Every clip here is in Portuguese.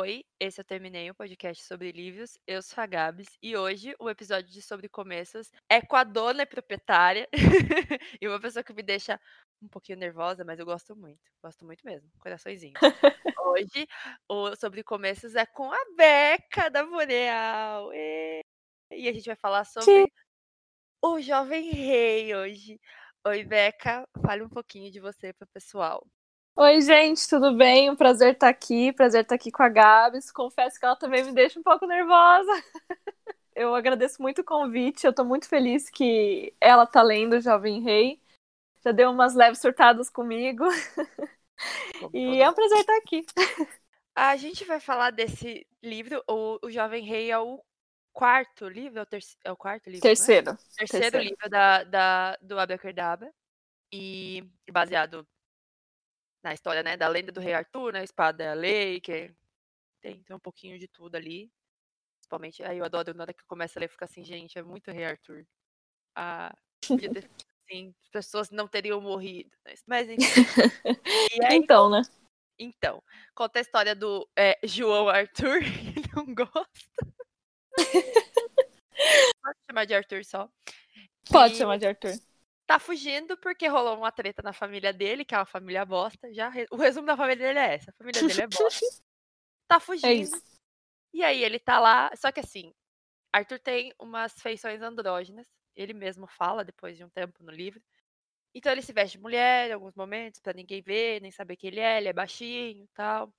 Oi, esse eu terminei o podcast sobre livros. Eu sou a Gabs e hoje o episódio de Sobre Começos é com a dona e proprietária e uma pessoa que me deixa um pouquinho nervosa, mas eu gosto muito, gosto muito mesmo, coraçõezinho. hoje o Sobre Começos é com a Beca da Boreal e, e a gente vai falar sobre Sim. o Jovem Rei hoje. Oi, Beca, fale um pouquinho de você para o pessoal. Oi, gente, tudo bem? Um prazer estar aqui, prazer estar aqui com a Gabs. Confesso que ela também me deixa um pouco nervosa. Eu agradeço muito o convite, eu tô muito feliz que ela tá lendo Jovem Rei. Já deu umas leves surtadas comigo. E é um prazer estar aqui. A gente vai falar desse livro, o, o Jovem Rei é o quarto livro, é o, terci- é o quarto livro, não é? Terceiro. terceiro, Terceiro. livro da, da, do Abracadabra e baseado na história, né, da lenda do rei Arthur, né, espada é a lei, que tem, tem um pouquinho de tudo ali. Principalmente, aí eu adoro na hora que começa a ler, fica assim, gente, é muito rei Arthur. Ah, podia ter, assim, as pessoas não teriam morrido. né, Mas enfim. E aí, Então, né? então, conta a história do é, João Arthur, que não gosta. Pode chamar de Arthur só. Pode que chamar de Arthur. Tá fugindo porque rolou uma treta na família dele, que é uma família bosta. Já, o resumo da família dele é essa: a família dele é bosta. Tá É fugindo. isso. E aí ele tá lá. Só que assim, Arthur tem umas feições andrógenas. Ele mesmo fala depois de um tempo no livro. Então ele se veste de mulher em alguns momentos, pra ninguém ver, nem saber quem ele é, ele é baixinho e tal.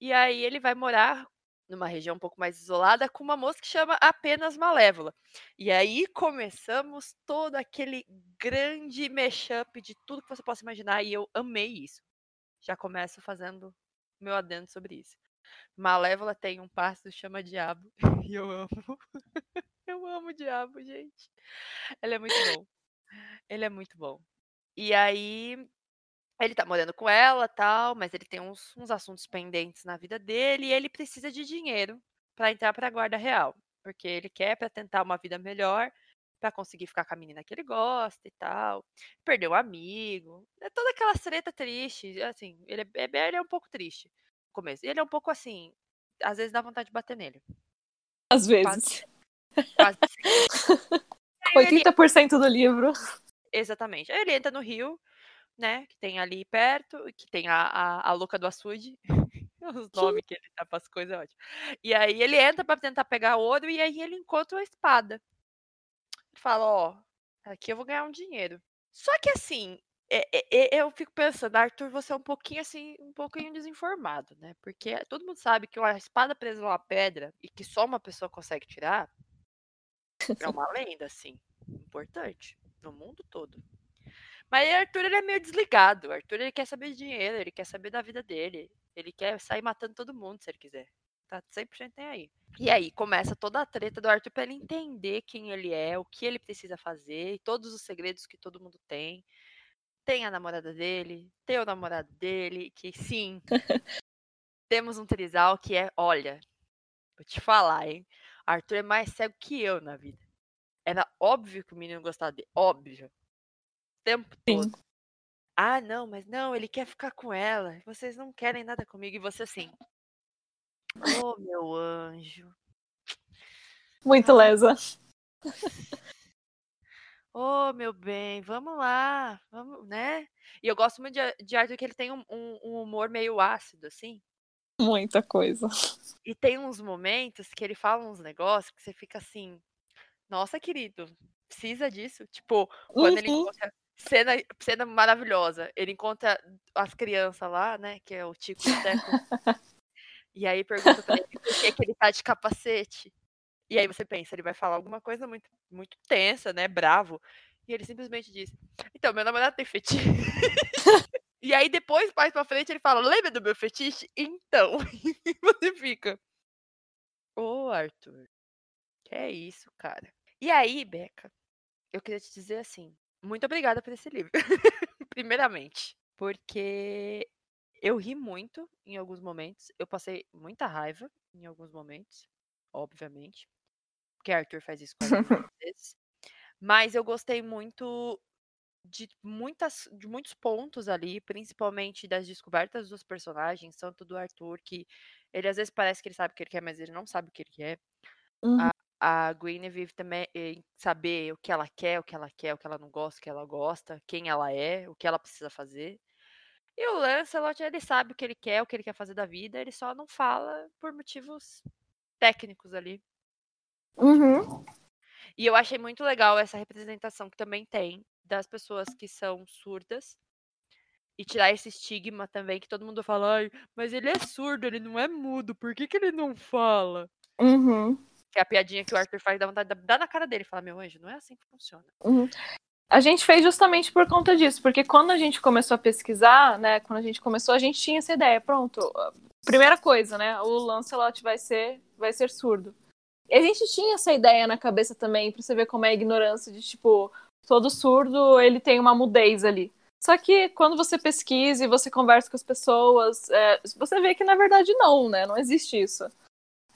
E aí ele vai morar numa região um pouco mais isolada com uma moça que chama apenas Malévola. E aí começamos todo aquele grande mashup de tudo que você possa imaginar e eu amei isso. Já começo fazendo meu adendo sobre isso. Malévola tem um pássaro que chama Diabo e eu amo. Eu amo o Diabo, gente. Ele é muito bom. Ele é muito bom. E aí ele tá morando com ela, tal, mas ele tem uns, uns assuntos pendentes na vida dele e ele precisa de dinheiro pra entrar pra guarda real, porque ele quer pra tentar uma vida melhor, pra conseguir ficar com a menina que ele gosta e tal. Perdeu um amigo, é toda aquela treta triste, assim, ele é, é- ele é um pouco triste no começo. Ele é um pouco assim, às vezes dá vontade de bater nele. Às vezes. Quase sempre. Aí ele 80% do livro. Exatamente. Aí ele entra no rio, né? Que tem ali perto, que tem a, a, a louca do açude. Os nomes que ele dá pras coisas é ótimo. E aí ele entra pra tentar pegar ouro e aí ele encontra uma espada. Ele fala, ó, aqui eu vou ganhar um dinheiro. Só que assim, é- é- é- eu fico pensando, Arthur, você é um pouquinho assim, um pouquinho desinformado, né? Porque todo mundo sabe que uma espada presa numa pedra e que só uma pessoa consegue tirar é uma lenda, assim, importante no mundo todo. Mas Arthur ele é meio desligado. Arthur ele quer saber de dinheiro, ele quer saber da vida dele. Ele quer sair matando todo mundo se ele quiser. Tá 100% nem aí. E aí começa toda a treta do Arthur pra ele entender quem ele é, o que ele precisa fazer, e todos os segredos que todo mundo tem. Tem a namorada dele, tem o namorado dele, que sim. temos um trisal que é, olha, vou te falar, hein? Arthur é mais cego que eu na vida. Era óbvio que o menino gostava dele, óbvio. Tempo Sim. todo. Ah, não, mas não, ele quer ficar com ela. Vocês não querem nada comigo. E você assim. Ô, meu anjo. Muito lesa. Ô, meu bem, vamos lá. Vamos, né? E eu gosto muito de, de Arthur que ele tem um, um- um humor meio ácido, assim. Muita coisa. E tem uns momentos que ele fala uns negócios que você fica assim. Nossa, querido, precisa disso? Tipo, quando ele Uhum. encontra. Cena, cena maravilhosa. Ele encontra as crianças lá, né? Que é o Tico e o Teco. E aí pergunta pra ele por que, que ele tá de capacete. E aí você pensa, ele vai falar alguma coisa muito, muito tensa, né? Bravo. E ele simplesmente diz: Então, meu namorado tem fetiche. e aí depois, mais pra frente, ele fala: Lembra do meu fetiche? Então. E você fica. Ô, Arthur. Que é isso, cara. E aí, Beca, eu queria te dizer assim: muito obrigada por esse livro. Primeiramente. Porque eu ri muito em alguns momentos. Eu passei muita raiva em alguns momentos, obviamente. Porque Arthur faz isso com vezes. Mas eu gostei muito de, muitas, de muitos pontos ali, principalmente das descobertas dos personagens, tanto do Arthur, que Ele às vezes parece que ele sabe o que ele quer, mas ele não sabe o que ele quer. Uhum. A, a Guinevere também em saber o que ela quer, o que ela quer, o que ela não gosta, o que ela gosta, quem ela é, o que ela precisa fazer. E o Lancelot, ele sabe o que ele quer, o que ele quer fazer da vida, ele só não fala por motivos técnicos ali. Uhum. E eu achei muito legal essa representação que também tem das pessoas que são surdas. E tirar esse estigma também, que todo mundo fala, Ai, mas ele é surdo, ele não é mudo, por que, que ele não fala? Uhum. Que é a piadinha que o Arthur faz dá vontade de dar na cara dele. Fala, meu anjo, não é assim que funciona. Uhum. A gente fez justamente por conta disso, porque quando a gente começou a pesquisar, né, quando a gente começou, a gente tinha essa ideia, pronto. Primeira coisa, né, o Lancelot vai ser, vai ser surdo. E a gente tinha essa ideia na cabeça também, pra você ver como é a ignorância de, tipo, todo surdo, ele tem uma mudez ali. Só que quando você pesquisa e você conversa com as pessoas, é, você vê que na verdade não, né, não existe isso.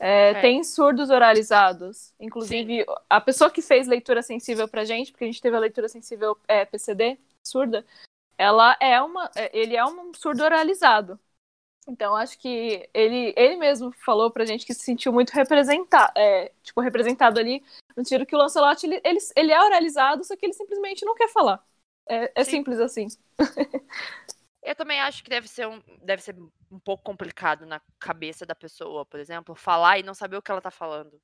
É, É. Tem surdos oralizados. Inclusive, a pessoa que fez leitura sensível pra gente, porque a gente teve a leitura sensível é, PCD, surda, ela é uma. é, Ele é um surdo oralizado. Então, acho que ele, ele mesmo falou pra gente que se sentiu muito representado, é, tipo, representado ali, no sentido que o Lancelot, ele, ele, ele é oralizado, só que ele simplesmente não quer falar. É, é Sim. simples assim. Eu também acho que deve ser, um, deve ser um pouco complicado na cabeça da pessoa, por exemplo, falar e não saber o que ela tá falando.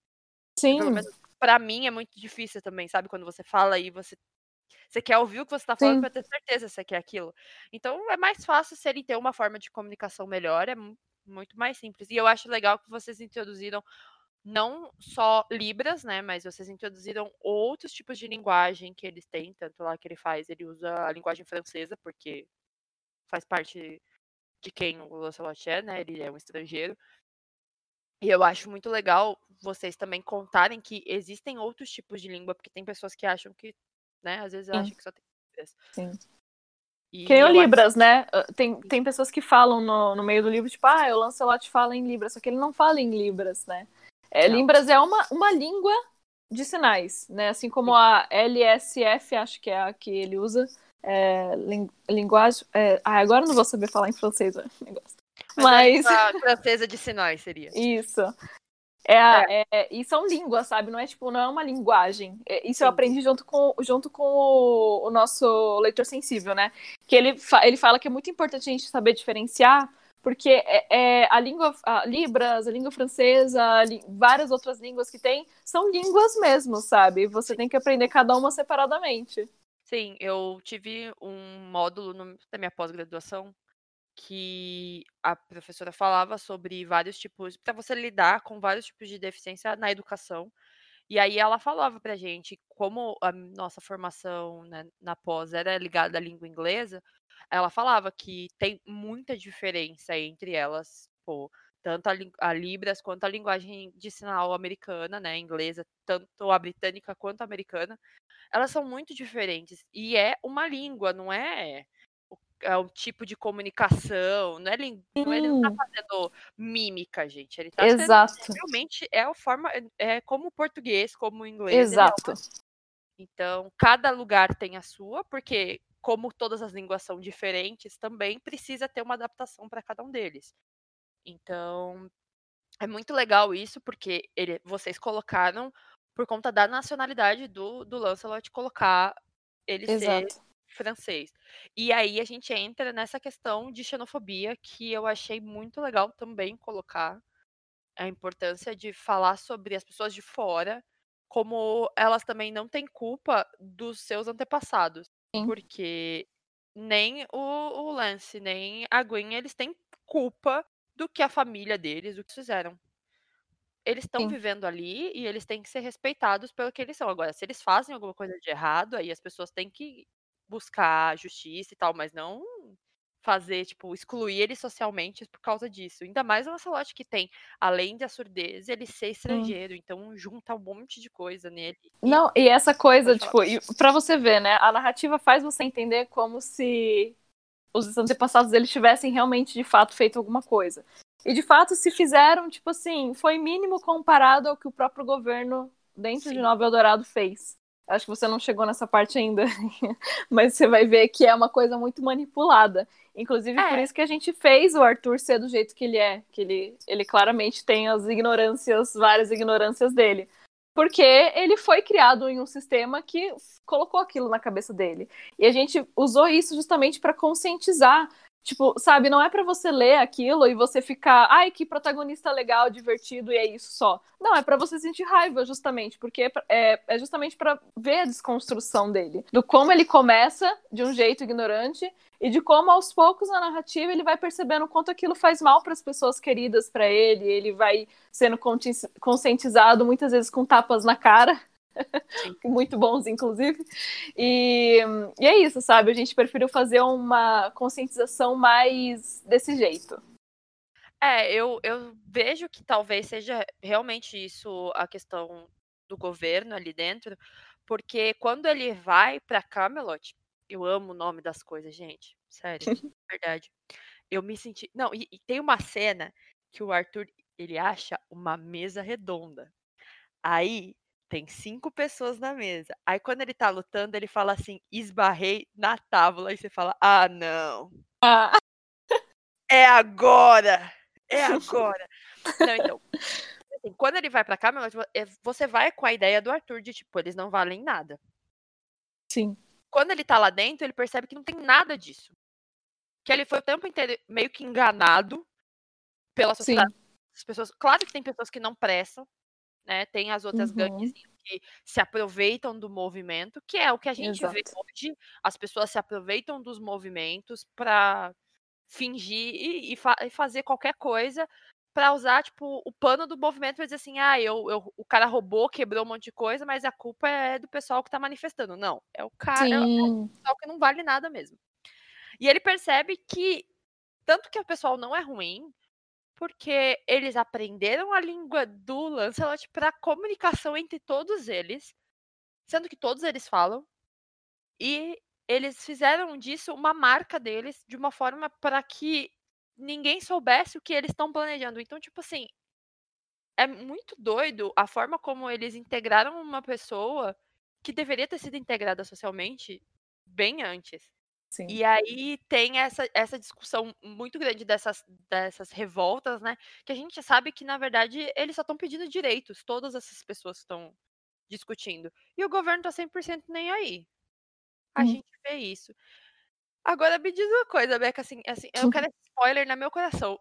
Sim, Pelo menos pra mim é muito difícil também, sabe? Quando você fala e você. Você quer ouvir o que você tá falando Sim. pra ter certeza que você quer aquilo. Então é mais fácil se ele ter uma forma de comunicação melhor, é mu- muito mais simples. E eu acho legal que vocês introduziram não só Libras, né? Mas vocês introduziram outros tipos de linguagem que eles têm, tanto lá que ele faz, ele usa a linguagem francesa, porque faz parte de quem o Lancelot é, né? Ele é um estrangeiro. E eu acho muito legal vocês também contarem que existem outros tipos de língua, porque tem pessoas que acham que, né, às vezes Sim. acham que só tem Libras. Sim. E Que nem o eu acho- Libras, né? Tem, tem pessoas que falam no, no meio do livro, tipo, ah, o Lancelot fala em Libras, só que ele não fala em Libras, né? É. Libras é uma, uma língua de sinais, né? Assim como a LSF, acho que é a que ele usa. É, lin- linguagem. é, ah, agora eu não vou saber falar em francês negócio. Mas, Mas. a francesa de sinais seria. Isso. É, a- é- e são línguas, sabe? Não é tipo, não é uma linguagem. É, Isso eu Sim. aprendi junto com, junto com o, o nosso leitor sensível, né? Que ele, fa- ele fala que é muito importante a gente saber diferenciar, porque é, é a língua a Libras, a língua francesa, a li- várias outras línguas que tem, são línguas mesmo, sabe? Você tem que aprender cada uma separadamente. Sim, eu tive um módulo no- na minha pós-graduação que a professora falava sobre vários tipos, para você lidar com vários tipos de deficiência na educação. E aí ela falava pra gente como a nossa formação né, na pós era ligada à língua inglesa, ela falava que tem muita diferença entre elas, pô, tanto a, a Libras quanto a linguagem de sinal americana, né, inglesa, tanto a britânica quanto a americana, elas são muito diferentes. E é uma língua, não é é um tipo de comunicação, não é, não é- ele não tá fazendo mímica, gente. Ele tá Exato. realmente é a forma, é, como o português, como o inglês. é Exato. então, cada lugar tem a sua, porque como todas as línguas são diferentes, também precisa ter uma adaptação para cada um deles. Então, é muito legal isso, porque ele- vocês colocaram, por conta da nacionalidade do, do Lancelot, colocar ele ser Exato. francês. E aí a gente entra nessa questão de xenofobia, que eu achei muito legal também colocar a importância de falar sobre as pessoas de fora, como elas também não têm culpa dos seus antepassados. Sim. Porque nem o, o Lance, nem a Gwen, eles têm culpa do que a família deles, do que fizeram. Eles estão vivendo ali e eles têm que ser respeitados pelo que eles são. Agora, se eles fazem alguma coisa de errado, aí as pessoas têm que buscar justiça e tal, mas não fazer, tipo, excluir eles socialmente por causa disso. Ainda mais o Lancelot que tem, além da surdez, ele ser estrangeiro, então junta um monte de coisa nele. Não, e essa coisa, tipo, pra você ver, né? A narrativa faz você entender como se os antepassados deles tivessem realmente, de fato, feito alguma coisa. E de fato, se fizeram, tipo assim, foi mínimo comparado ao que o próprio governo dentro de Sim. Nova Eldorado fez. Acho que você não chegou nessa parte ainda, mas você vai ver que é uma coisa muito manipulada. Inclusive, é. por isso que a gente fez o Arthur ser do jeito que ele é, que ele, ele claramente tem as ignorâncias, várias ignorâncias dele. Porque ele foi criado em um sistema que colocou aquilo na cabeça dele. E a gente usou isso justamente para conscientizar Tipo, sabe, não é para você ler aquilo e você ficar, ai, que protagonista legal, divertido e é isso só. Não, é para você sentir raiva, justamente, porque é, é justamente para ver a desconstrução dele. Do como ele começa de um jeito ignorante e de como aos poucos na narrativa ele vai percebendo quanto aquilo faz mal para as pessoas queridas para ele, ele vai sendo conscientizado muitas vezes com tapas na cara muito bons, inclusive. E, e é isso, sabe? A gente preferiu fazer uma conscientização mais desse jeito. É, eu, eu vejo que talvez seja realmente isso a questão do governo ali dentro, porque quando ele vai para Camelot, eu amo o nome das coisas, gente, sério, verdade. Eu me senti, não, e, e tem uma cena que o Arthur ele acha uma mesa redonda. Aí tem cinco pessoas na mesa. Aí quando ele tá lutando, ele fala assim: esbarrei na tábua. E você fala: ah, não. Ah. É agora! É agora! não, então. Assim, quando ele vai pra cá, é, você vai com a ideia do Arthur de tipo, eles não valem nada. Sim. Quando ele tá lá dentro, ele percebe que não tem nada disso. Que ele foi o tempo inteiro meio que enganado pela sociedade. Sim. As pessoas, claro que tem pessoas que não prestam, né? Tem as outras uhum. gangues que se aproveitam do movimento, que é o que a gente Exato. vê hoje. As pessoas se aproveitam dos movimentos para fingir e, e, fa e, fazer qualquer coisa para usar tipo o pano do movimento para dizer assim, ah, eu, eu, o cara roubou, quebrou um monte de coisa, mas a culpa é do pessoal que está manifestando. Não, é o cara, é o pessoal que não vale nada mesmo. E ele percebe que tanto que o pessoal não é ruim, porque eles aprenderam a língua do Lancelot para comunicação entre todos eles, sendo que todos eles falam, e eles fizeram disso uma marca deles de uma forma para que ninguém soubesse o que eles estão planejando. Então, tipo assim, é muito doido a forma como eles integraram uma pessoa que deveria ter sido integrada socialmente bem antes. Sim. E aí tem essa, essa discussão muito grande dessas, dessas revoltas, né? Que a gente sabe que, na verdade, eles só estão pedindo direitos, todas essas pessoas estão discutindo. E o governo tá 100% nem aí. A hum. gente vê isso. Agora me diz uma coisa, Beca, assim, assim eu quero spoiler na meu coração.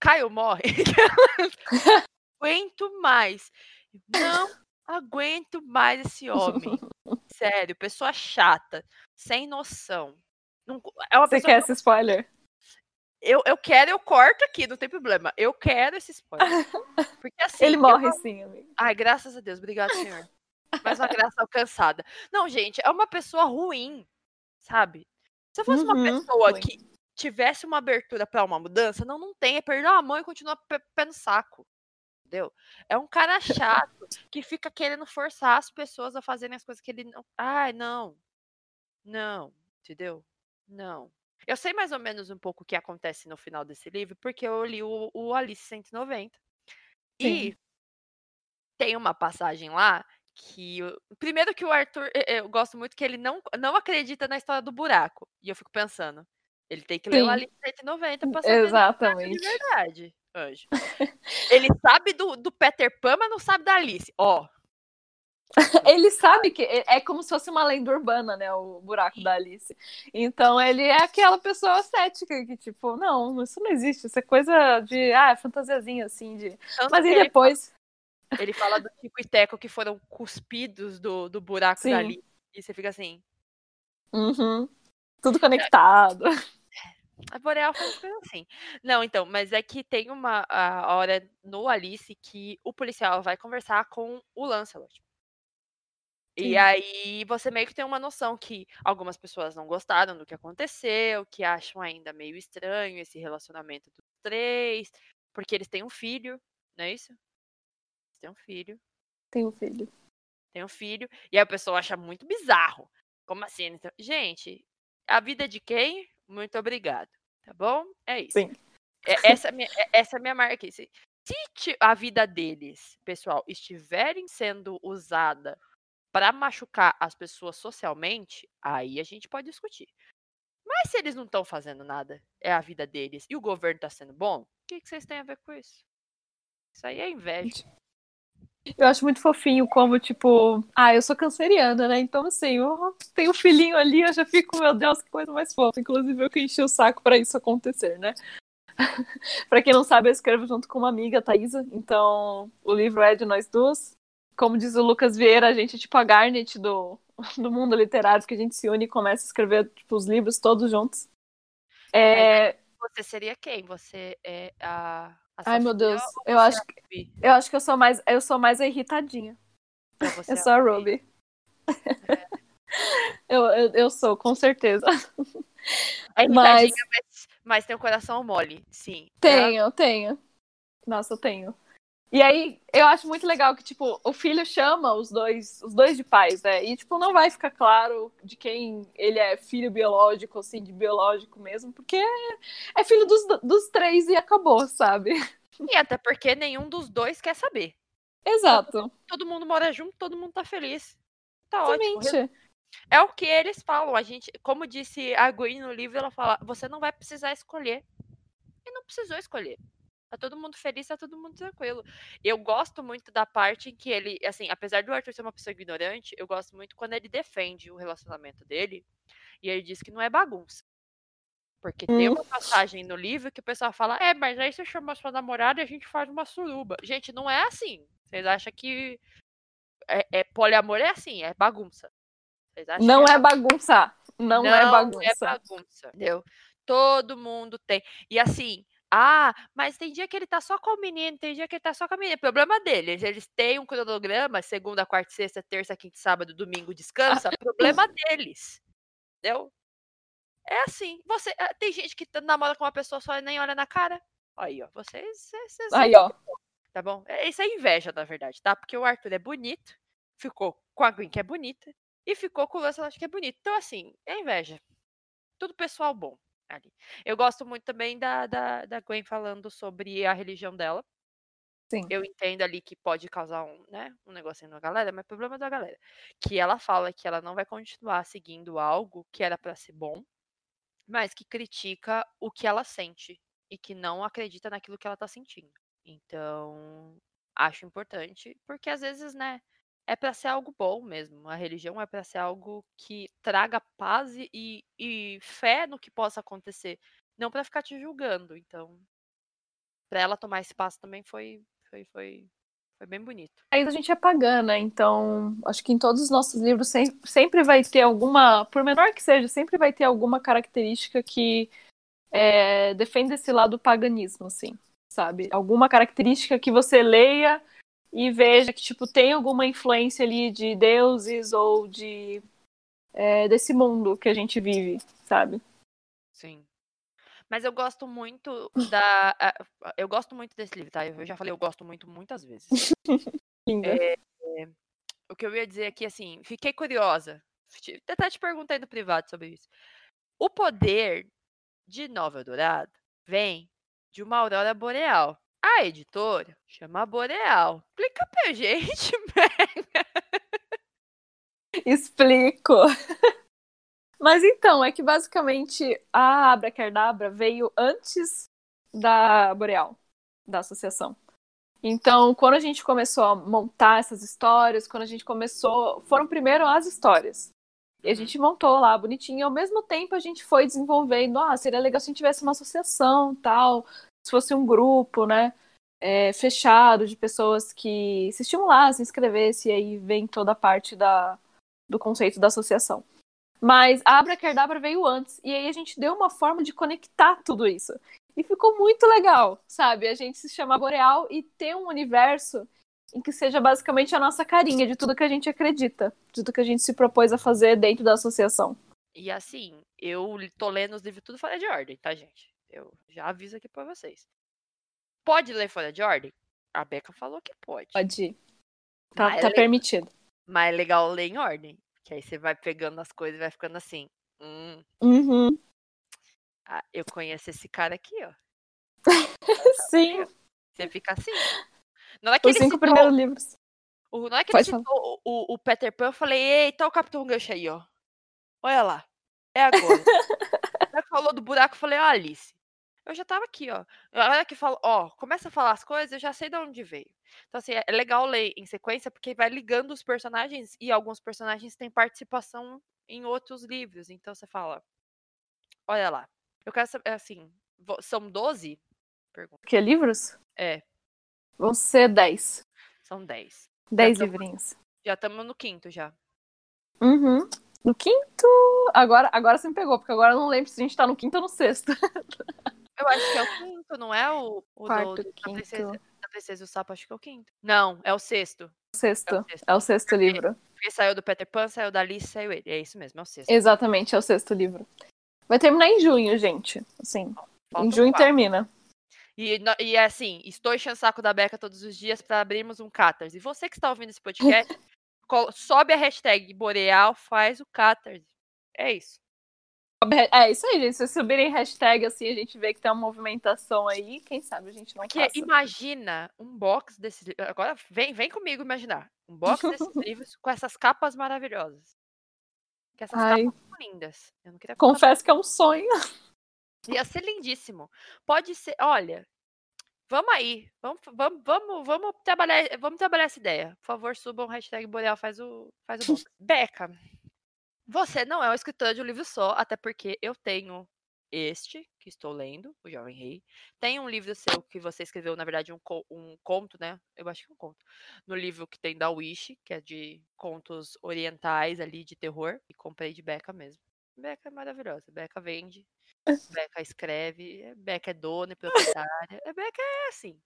Caio morre. aguento mais. Não aguento mais esse homem. Sério, pessoa chata, sem noção. Não, é Você quer esse spoiler? Eu, eu quero, eu corto aqui, não tem problema. Eu quero esse spoiler. Porque assim. Ele morre eu... sim, amigo. Ai, graças a Deus. Obrigado, senhor. Mais uma graça alcançada. Não, gente, é uma pessoa ruim, sabe? Se eu fosse uhum, uma pessoa ruim. que tivesse uma abertura para uma mudança, não, não tem. É perder a mão e continuar pé no saco. Entendeu? É um cara chato que fica querendo forçar as pessoas a fazerem as coisas que ele não. Ai, não. Não. Entendeu? Não. Eu sei mais ou menos um pouco o que acontece no final desse livro, porque eu li o, o Alice 190. Sim. E tem uma passagem lá que. Primeiro que o Arthur. Eu gosto muito que ele não, não acredita na história do buraco. E eu fico pensando. Ele tem que ler o Alice 190 pra saber Exatamente. de verdade, anjo. ele sabe do, do Peter Pan, mas não sabe da Alice. Ó, ele sabe que é, é como se fosse uma lenda urbana, né? O buraco da Alice. Então ele é aquela pessoa cética que, tipo, não, isso não existe. Isso é coisa de. Ah, é fantasiazinha assim de. Tanto Mas e depois. Ele fala, ele fala do Tico e Teco que foram cuspidos do, do buraco Sim. da Alice. E você fica assim. Uhum. Tudo conectado. A Boreal faz coisa assim. Não, então, mas é que tem uma hora no Alice que o policial vai conversar com o Lancelot. E aí você meio que tem uma noção que algumas pessoas não gostaram do que aconteceu, que acham ainda meio estranho esse relacionamento dos três, porque eles têm um filho, não é isso? Eles têm um filho. Tem um filho. Tem um filho. E a pessoa acha muito bizarro. Como assim? Então, gente, a vida de quem? Muito obrigado. Tá bom? É isso. Sim. É, essa, é minha, é, essa é a minha marca. Se, se a vida deles, pessoal, estiverem sendo usada pra machucar as pessoas socialmente, aí a gente pode discutir. Mas se eles não estão fazendo nada, é a vida deles, e o governo tá sendo bom, o que, que vocês têm a ver com isso? Isso aí é inveja. Eu acho muito fofinho como, tipo, ah, eu sou canceriana, né? Então, assim, eu tenho um filhinho ali, eu já fico, meu Deus, que coisa mais fofa. Inclusive, eu que enchi o saco para isso acontecer, né? para quem não sabe, eu escrevo junto com uma amiga, Thaisa. Então, o livro é de nós duas. Como diz o Lucas Vieira, a gente é tipo a Garnet do, do mundo literário, que a gente se une e começa a escrever tipo, os livros todos juntos. É... Você seria quem? Você é a Ai, meu Deus. Eu acho, que, eu acho que eu sou mais, eu sou mais a irritadinha. Então eu sou a Ruby. É. eu, eu, eu, sou, com certeza. É mas... mas, mas tem um coração mole, sim. Tenho, tenho. Nossa, eu tenho. E aí, eu acho muito legal que, tipo, o filho chama os dois, os dois de pais, né? E, tipo, não vai ficar claro de quem ele é filho biológico, assim, de biológico mesmo, porque é filho dos, dos três e acabou, sabe? E até porque nenhum dos dois quer saber. Exato. Todo, todo mundo mora junto, todo mundo tá feliz. Tá Exatamente. ótimo. É o que eles falam. A gente, como disse a Gwen no livro, ela fala: você não vai precisar escolher. E não precisou escolher. Tá todo mundo feliz, tá todo mundo tranquilo. Eu gosto muito da parte em que ele, assim, apesar do Arthur ser uma pessoa ignorante, eu gosto muito quando ele defende o relacionamento dele e ele diz que não é bagunça. Porque tem uma passagem no livro que o pessoal fala: é, mas aí você chama sua namorada e a gente faz uma suruba. Gente, não é assim. Vocês acham que é, é poliamor é assim, é bagunça. Não é, é bagunça. Não, é não é bagunça. É bagunça. Entendeu? Todo mundo tem. E assim, ah, mas tem dia que ele tá só com o menino, tem dia que ele tá só com a menina. Problema deles. Eles têm um cronograma, segunda, quarta, sexta, terça, quinta, sábado, domingo, descansa. problema deles. Entendeu? É assim. Você, ah, tem gente que namora com uma pessoa só e nem olha na cara. Aí, ó. Vocês. vocês Aí, ó. Tá bom? É, isso é inveja, na verdade, tá? Porque o Arthur é bonito, ficou com a Gwen, que é bonita, e ficou com o Lancelot, que é bonito. Então, assim, é inveja. Tudo pessoal bom ali. Eu gosto muito também da, da, da Gwen falando sobre a religião dela. Sim. Eu entendo ali que pode causar um, né, um negocinho na galera, mas é problema da galera. Que ela fala que ela não vai continuar seguindo algo que era para ser bom, mas que critica o que ela sente e que não acredita naquilo que ela tá sentindo. Então, acho importante, porque às vezes, né, é para ser algo bom mesmo. A religião é para ser algo que traga paz e, e fé no que possa acontecer, não para ficar te julgando. Então, para ela tomar esse passo também foi foi foi foi bem bonito. Aí a gente é pagã, né? Então, acho que em todos os nossos livros sempre, vai ter alguma, por menor que seja, sempre vai ter alguma característica que é, defende esse lado do paganismo, assim, sabe? Alguma característica que você leia e veja que tipo tem alguma influência ali de deuses ou de é, desse mundo que a gente vive, sabe? Sim. Mas eu gosto muito da. Eu gosto muito desse livro, tá? Eu já falei, eu gosto muito muitas vezes. Linda. É, é, o que eu ia dizer aqui, assim, fiquei curiosa. Até te perguntei no privado sobre isso. O poder de Nova Eldorado vem de uma aurora boreal. A editora chama Boreal. Explica pra gente, Mega. Explico. Mas então, é que basicamente a Abracadabra veio antes da Boreal, da associação. Então, quando a gente começou a montar essas histórias, quando a gente começou. Foram primeiro as histórias. E a uhum. gente montou lá bonitinho. E ao mesmo tempo a gente foi desenvolvendo. Ah, seria legal se a gente tivesse uma associação tal se fosse um grupo, né? É, fechado de pessoas que se estimulassem, inscrevessem, e aí vem toda a parte da, do conceito da associação. Mas a Abracadabra veio antes, e aí a gente deu uma forma de conectar tudo isso. E ficou muito legal, sabe? A gente se chamar Boreal e ter um universo em que seja basicamente a nossa carinha de tudo que a gente acredita, de tudo que a gente se propôs a fazer dentro da associação. E assim, eu tô lendo os livros tudo fora de ordem, tá, gente? Eu já aviso aqui pra vocês. Pode ler fora de ordem? A Beca falou que pode. Pode. Tá, tá é permitido. Mas é legal ler em ordem. Que aí você vai pegando as coisas e vai ficando assim. Hum. Uhum. Ah, eu conheço esse cara aqui, ó. Sim. Você fica assim. Não é que Os cinco primeiros livros. O, não é que Pode ele citou o, o, o Peter Pan, eu falei, eita, o Capitão Gancho aí, ó. Olha lá. É agora. Ela falou do buraco, eu falei, ó, Alice. Eu já tava aqui, ó. A hora que fala, ó, começa a falar as coisas, eu já sei de onde veio. Então, assim, é legal ler em sequência, porque vai ligando os personagens, e alguns personagens têm participação em outros livros. Então você fala, olha lá. Eu quero saber, assim, vo- são 12? Pergunta. Que livros? É, Vão ser 10. são 10. 10 tô- livrinhos. Já estamos no quinto já. Uhum. No quinto. Agora, agora você me pegou, porque agora eu não lembro se a gente tá no quinto ou no sexto. Eu acho que é o quinto, não é o, o Quarto, do, da, quinto. princesa, da Princesa e o Sapo, acho que é o quinto. Não, é o sexto. Sexto. É o sexto. É o sexto livro. Porque saiu do Peter Pan, saiu da Alice, saiu ele. É isso mesmo, é o sexto. Exatamente, é o sexto livro. Vai terminar em junho, gente. Assim, em junho quatro. termina. E, e é assim, estou enchendo o saco da Beca todos os dias para abrirmos um Catarse. E você que está ouvindo esse podcast, sobe a hashtag Boreal, faz o Catarse. É isso. É isso aí, gente. Se subirem hashtag assim, a gente vê que tem uma movimentação aí. Quem sabe a gente não Porque faça. imagina um box desses livros. Agora vem, vem comigo imaginar. Um box desses livros com essas capas maravilhosas. Que essas Ai. capas são lindas. Eu não queria contar Confesso que é um sonho. Ia ser lindíssimo. Pode ser, olha, vamos aí, vamos, vamos, vamos, vamos trabalhar, vamos trabalhar essa ideia. Por favor, subam hashtag Boreal faz o, faz o box. Beca, você não é uma escritora de um livro só, até porque eu tenho este que estou lendo, O Jovem Rei. Tem um livro seu que você escreveu, na verdade, um, co- um conto, né? Eu acho que é um conto. No livro que tem da Wish, que é de contos orientais ali, de terror. E comprei de Beca mesmo. Beca é maravilhosa. Beca vende. Beca escreve. Beca é dona e proprietária. Beca é assim.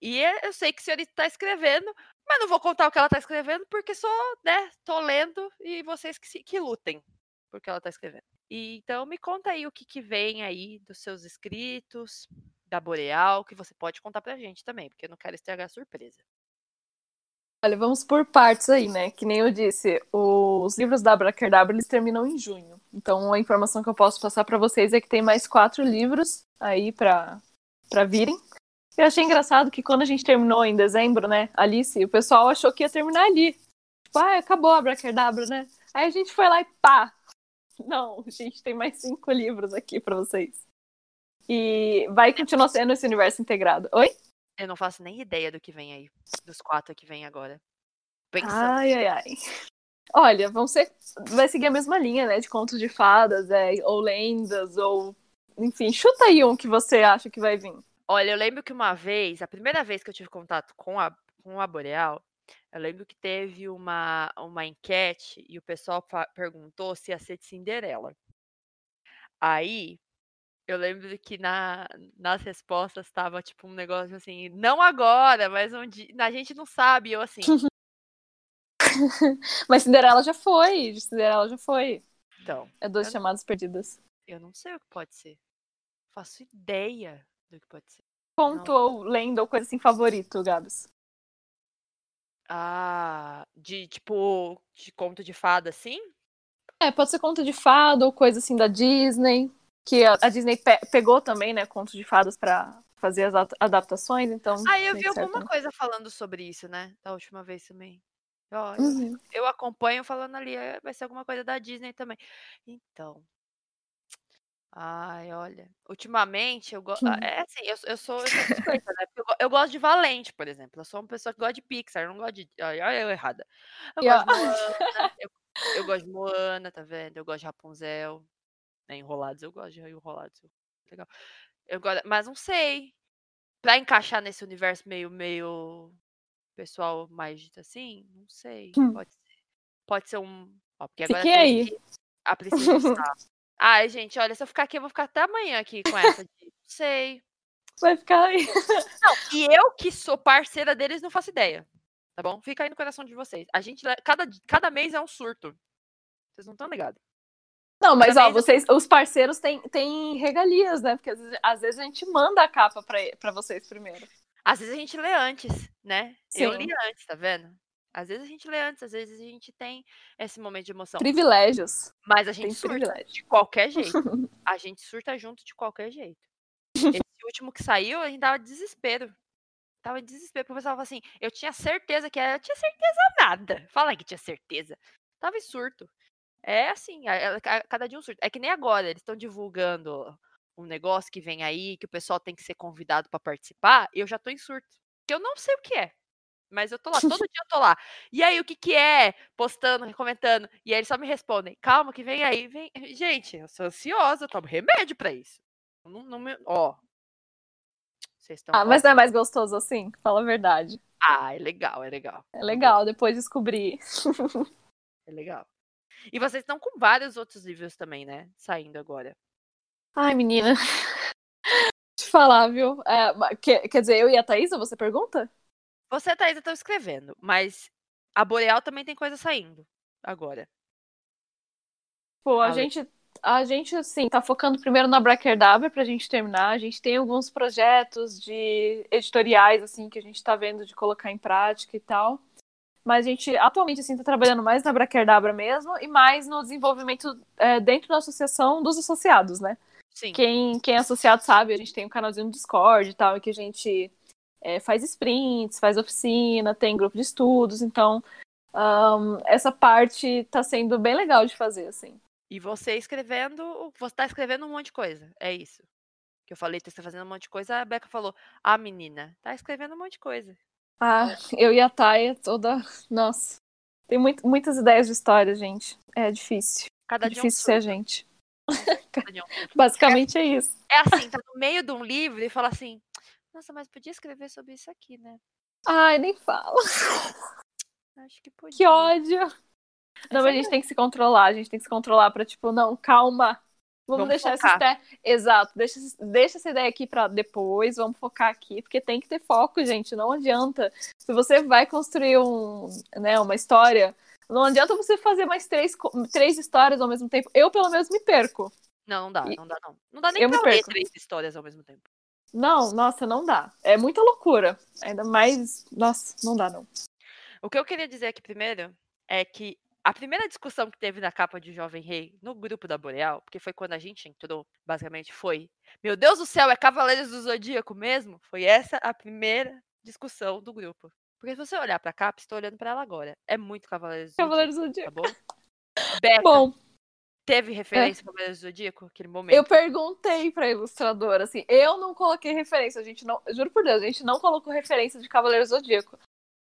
E é- eu sei que a senhorita está escrevendo, mas não vou contar o que ela está escrevendo, porque só, né, tô lendo e vocês que, se- que lutem porque ela está escrevendo. E, então me conta aí o que, que vem aí dos seus escritos, da Boreal, que você pode contar pra gente também, porque eu não quero estragar a surpresa. Olha, vamos por partes aí, né? Que nem eu disse, os livros da Abracadabra eles terminam em junho. Então a informação que eu posso passar pra vocês é que tem mais quatro livros aí pra virem. Eu achei engraçado que quando a gente terminou em dezembro, né, Alice, o pessoal achou que ia terminar ali. Tipo, ah, acabou a Abracadabra, né? Aí a gente foi lá e pá! Não, a gente tem mais cinco livros aqui pra vocês. E vai continuar sendo esse universo integrado. Oi? Eu não faço nem ideia do que vem aí, dos quatro que vem agora. Pensando. Ai, ai, ai. Olha, vão ser. Vai seguir a mesma linha, né? De contos de fadas, é, ou lendas, ou. Enfim, chuta aí um que você acha que vai vir. Olha, eu lembro que uma vez, a primeira vez que eu tive contato com a, com a Boreal, eu lembro que teve uma, uma enquete e o pessoal perguntou se ia ser de Cinderela. Aí, eu lembro que na, nas respostas estava tipo um negócio assim, não agora, mas dia, a gente não sabe. Eu assim, Mas Cinderela já foi. de Cinderela já foi. então, É dois Eu- chamados perdidas. eu não sei o que pode ser. Faço ideia do que pode ser. Conto ou lenda ou coisa assim favorito, Gabs. Ah, de tipo, de conto de fada, assim? É, pode ser conto de fada ou coisa assim da Disney. Que a, a Disney pe- pegou também, né, contos de fadas pra fazer as adaptações, então. Ah, eu vi que alguma certo, coisa falando sobre isso, né? Da última vez também. Ó, né? eu, Uhum. eu acompanho falando ali, eh, vai ser alguma coisa da Disney também. Então. Ai, olha. Ultimamente, eu gosto. Hum. É assim, eu, eu sou, eu sou suspeita, né? Eu, eu gosto de Valente, por exemplo. Eu sou uma pessoa que gosta de Pixar, eu não gosto de. Olha, eu errada. Eu E, ó, gosto de Moana, eu, eu gosto de Moana, tá vendo? Eu gosto de Rapunzel. Né? Enrolados, eu gosto de Enrolados. Legal. Eu gosto, mas não sei. Pra encaixar nesse universo meio, meio pessoal mais assim, não sei. Hum. Pode ser. Pode ser um. Ó, porque agora Fiquei aí. teve a Sapo. Ai, gente, olha, se eu ficar aqui, eu vou ficar até amanhã aqui com essa. Não sei. Vai ficar aí. Não, e eu que sou parceira deles, não faço ideia. Tá bom? Fica aí no coração de vocês. A gente. Cada, cada mês é um surto. Vocês não estão ligados. Não, mas ó, Também- vocês, os parceiros têm, têm regalias, né? Porque às vezes, às vezes a gente manda a capa pra, pra vocês primeiro. Às vezes a gente lê antes, né? Eu Sim. li antes, tá vendo? Às vezes a gente lê antes, às vezes a gente tem esse momento de emoção. Privilégios. Mas a Tem gente surta privilégio. de qualquer jeito. A gente surta junto de qualquer jeito. Esse último que saiu, a gente dava desespero. Tava em desespero, porque o pessoal falava assim, eu tinha certeza que era, eu tinha certeza nada. Fala que tinha certeza. Tava em surto. É assim, a- a- ca- cada dia um surto. É que nem agora, eles estão divulgando um negócio que vem aí, que o pessoal tem que ser convidado pra participar, eu já tô em surto. Que eu não sei o que é. Mas eu tô lá, todo dia eu tô lá. E aí, o que que é? Postando, comentando. E aí eles só me respondem, calma que vem aí, vem. Gente, eu sou ansiosa, eu tomo remédio pra isso. Não, não me... Ó. Vocês estão. Ah, mas não é mais gostoso assim? Fala a verdade. Ah, é legal, é legal. É legal, depois descobrir. É legal. E vocês estão com vários outros livros também, né? Saindo agora. Ai, menina. Te falar, viu? É, ma- que- quer dizer, eu e a Thaisa, você pergunta? Você, Thaís, estão escrevendo, mas a Boreal também tem coisa saindo agora. Pô, a Ale. gente, a gente, assim, tá focando primeiro na Bracherdabra pra gente terminar. A gente tem alguns projetos de editoriais, assim, que a gente tá vendo de colocar em prática e tal. Mas a gente, atualmente, assim, tá trabalhando mais na Bracherdabra mesmo e mais no desenvolvimento é, dentro da associação dos associados, né? Sim. Quem, quem é associado sabe, a gente tem um canalzinho no Discord e tal, em que a gente é, faz sprints, faz oficina, tem grupo de estudos, então ahn, essa parte tá sendo bem legal de fazer, assim. E você escrevendo, você tá escrevendo um monte de coisa. É isso. Que eu falei, tá fazendo um monte de coisa. A Beca falou, ah, menina, tá escrevendo um monte de coisa. Ah, eu e a Taia toda. Nossa. Tem muito, muitas ideias de história, gente. É difícil. Cada É dia um difícil ser a gente. um surto. Basicamente é isso. É assim, tá no meio de um livro e fala assim, nossa, mas podia escrever sobre isso aqui, né? Ai, nem fala. Acho que podia. Que ódio. Não, Essa mas a é gente tem que se controlar. A gente tem que se controlar pra, tipo, não, calma. Vamos, Vamos deixar essa ideia. Exato, deixa, deixa essa ideia aqui pra depois, vamos focar aqui, porque tem que ter foco, gente. Não adianta. Se você vai construir um, né, uma história, não adianta você fazer mais três, três histórias ao mesmo tempo. Eu, pelo menos, me perco. Não, não dá, E- não dá não. Não dá nem eu pra ler três histórias ao mesmo tempo. Não, nossa, não dá. É muita loucura. Ainda mais. Nossa, não dá, não. O que eu queria dizer aqui primeiro é que a primeira discussão que teve na capa de Jovem Rei no grupo da Boreal, porque foi quando a gente entrou, basicamente foi: Meu Deus do céu, é Cavaleiros do Zodíaco mesmo? Foi essa a primeira discussão do grupo. Porque se você olhar pra capa, estou olhando pra ela agora. É muito Cavaleiros do Cavaleiros Zodíaco, do tá Zodíaco. bom? Beca, Bom, teve referência ao Cavaleiros do Zodíaco aquele momento? eu perguntei pra ilustradora, assim, eu não coloquei referência, a gente não. Juro por Deus, a gente não colocou referência de Cavaleiros do Zodíaco.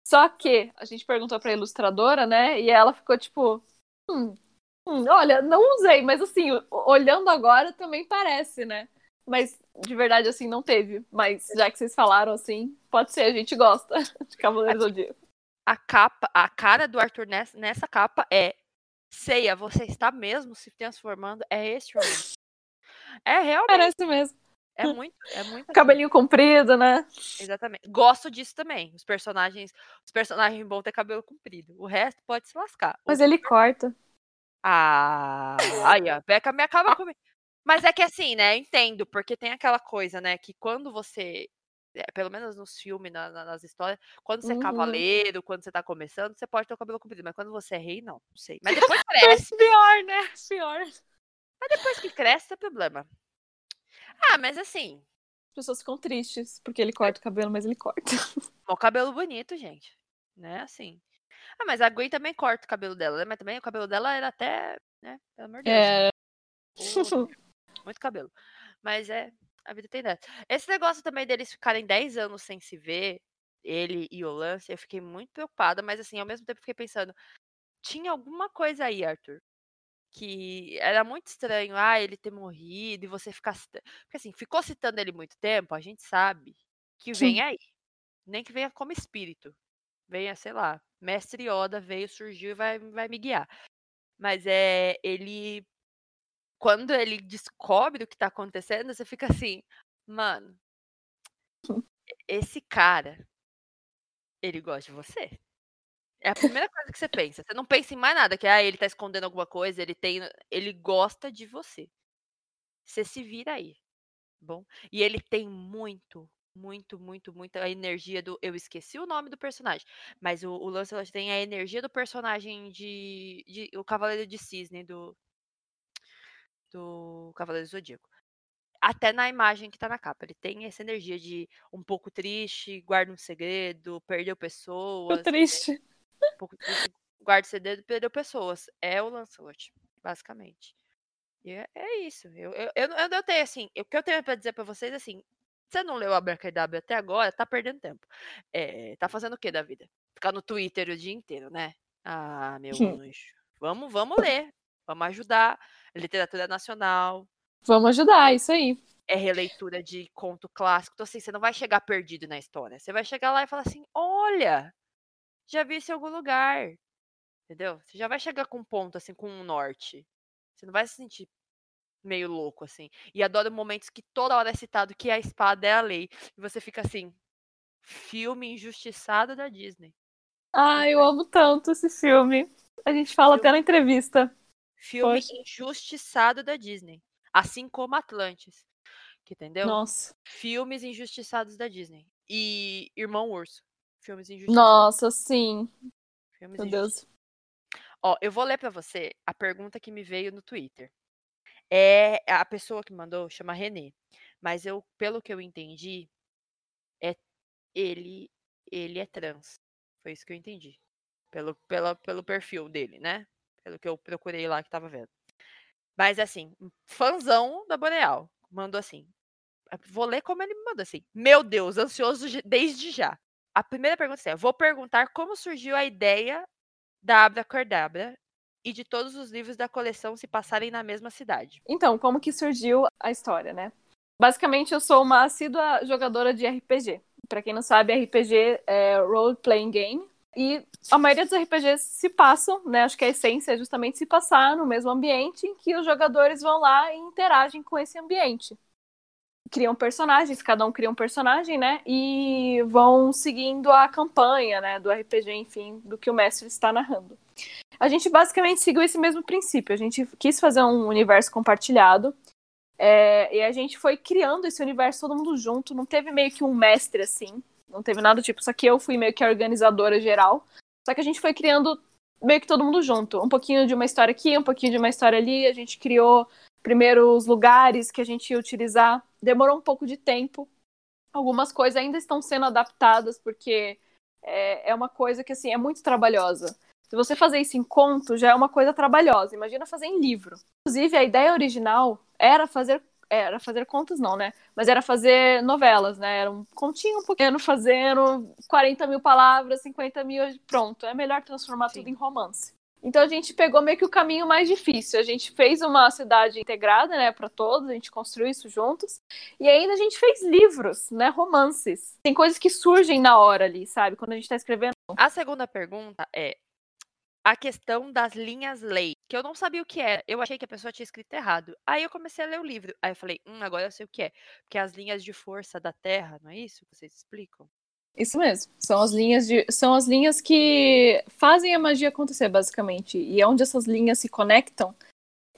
Só que a gente perguntou pra ilustradora, né? E ela ficou tipo. Hum, hum, olha, não usei, mas assim, olhando agora também parece, né? Mas de verdade, assim, não teve. Mas já que vocês falaram assim, pode ser, a gente gosta de Cavaleiros do Zodíaco. A capa, a cara do Arthur nessa, nessa capa é Ceia, você está mesmo se transformando? É esse o momento. É realmente, Parece mesmo. é muito, é muito assim. Cabelinho comprido, né? Exatamente. Gosto disso também. Os personagens, os personagens bons têm cabelo comprido. O resto pode se lascar. Mas Os- ele corta. Ah, aí, ó, Beca me acaba comigo. Mas é que assim, né? eu Entendo, porque tem aquela coisa, né? Que quando você, pelo menos nos filmes, na- na- nas histórias, quando você é Uhum. cavaleiro, quando você tá começando, você pode ter o cabelo comprido, mas quando você é rei, não. Não sei. Mas depois cresce. Pior, né? Pior. mas depois que cresce, é problema. Ah, mas assim, As pessoas ficam tristes porque ele corta o cabelo, mas ele corta. o cabelo bonito, gente. Né? Assim. Ah, mas a Gwen também corta o cabelo dela, né? Mas também o cabelo dela era até, né? Pelo amor de Deus. É. Ô, muito cabelo. Mas é, a vida tem dessa. Esse negócio também deles ficarem 10 anos sem se ver, ele e o Lance, eu fiquei muito preocupada, mas assim, ao mesmo tempo fiquei pensando, tinha alguma coisa aí, Arthur, que era muito estranho, ah, ele ter morrido e você ficar citando. Porque assim, ficou citando ele muito tempo, a gente sabe que vem aí. Nem que venha como espírito. Venha, sei lá, mestre Yoda veio, surgiu e vai, vai me guiar. Mas é, ele quando ele descobre o que tá acontecendo, você fica assim, mano, esse cara, ele gosta de você. É a primeira coisa que você pensa. Você não pensa em mais nada, que ah, ele tá escondendo alguma coisa, ele tem, ele gosta de você. Você se vira aí, bom? E ele tem muito, muito, muito, muita energia do, eu esqueci o nome do personagem, mas o, o Lancelot tem a energia do personagem de, de o Cavaleiro de Cisne do do Cavaleiro do Zodíaco. até na imagem que tá na capa. Ele tem essa energia de um pouco triste, guarda um segredo, perdeu pessoas. Triste. Um pouco triste, guarda um segredo, perdeu pessoas. É o Lancelot, basicamente. E é, é isso. Eu, eu, eu, eu, tenho assim, o que eu tenho pra dizer pra vocês assim. Você não leu a Abracadabra até agora, tá perdendo tempo. É, tá fazendo o que da vida? Ficar no Twitter o dia inteiro, né? Ah, meu Hum. anjo. Vamos, vamos ler. Vamos ajudar. Literatura nacional, Vamos ajudar, isso aí. é releitura de conto clássico. Então, assim, você não vai chegar perdido na história. Você vai chegar lá e falar assim: olha, já vi isso em algum lugar. Entendeu? Você já vai chegar com um ponto, assim, com um norte. Você não vai se sentir meio louco, assim. E adoro momentos que toda hora é citado que a espada é a lei. E você fica assim: filme injustiçado da Disney. Ah, eu amo tanto esse filme. A gente fala até na entrevista. Filme Poxa. injustiçado da Disney. Assim como Atlantis. Que, entendeu? Nossa. Filmes injustiçados da Disney. E Irmão Urso. Filmes injustiçados. Nossa, sim. Filmes Meu. Deus. Ó, eu vou ler pra você a pergunta que me veio no Twitter. É a pessoa que mandou chama Renê, mas eu, pelo que eu entendi, é ele ele é trans. Foi isso que eu entendi. Pelo pela, pelo perfil dele, né? Pelo que eu procurei lá que tava vendo. Mas assim, fãzão da Boreal mandou assim. Vou ler como ele me mandou assim. Meu Deus, ansioso de- desde já. A primeira pergunta é: vou perguntar como surgiu a ideia da Abracadabra e de todos os livros da coleção se passarem na mesma cidade. Então, como que surgiu a história, né? Basicamente, eu sou uma assídua jogadora de RPG. Pra quem não sabe, RPG é role playing game. E a maioria dos RPGs se passam, né? Acho que a essência é justamente se passar no mesmo ambiente em que os jogadores vão lá e interagem com esse ambiente. Criam personagens, cada um cria um personagem, né? E vão seguindo a campanha, né? Do RPG, enfim, do que o mestre está narrando. A gente basicamente seguiu esse mesmo princípio. A gente quis fazer um universo compartilhado. É, e a gente foi criando esse universo todo mundo junto. Não teve meio que um mestre assim. Não teve nada do tipo. Só que eu fui meio que a organizadora geral. Só que a gente foi criando meio que todo mundo junto. Um pouquinho de uma história aqui, um pouquinho de uma história ali. A gente criou primeiro os lugares que a gente ia utilizar. Demorou um pouco de tempo. Algumas coisas ainda estão sendo adaptadas, porque é, é uma coisa que assim é muito trabalhosa. Se você fazer isso em conto, já é uma coisa trabalhosa. Imagina fazer em livro. Inclusive, a ideia original era fazer. Era fazer contos, não, né? Mas era fazer novelas, né? Era um continho um pequeno fazendo 40 mil palavras, 50 mil, pronto. É melhor transformar Sim. tudo em romance. Então a gente pegou meio que o caminho mais difícil. A gente fez uma cidade integrada, né, para todos, a gente construiu isso juntos. E ainda a gente fez livros, né, romances. Tem coisas que surgem na hora ali, sabe? Quando a gente tá escrevendo. A segunda pergunta é a questão das linhas lei, que eu não sabia o que era. Eu achei que a pessoa tinha escrito errado. Aí eu comecei a ler o livro. Aí eu falei, hum, agora eu sei o que é. Porque as linhas de força da Terra, não é isso que vocês explicam? Isso mesmo. São as linhas de, são as linhas que fazem a magia acontecer, basicamente. E onde essas linhas se conectam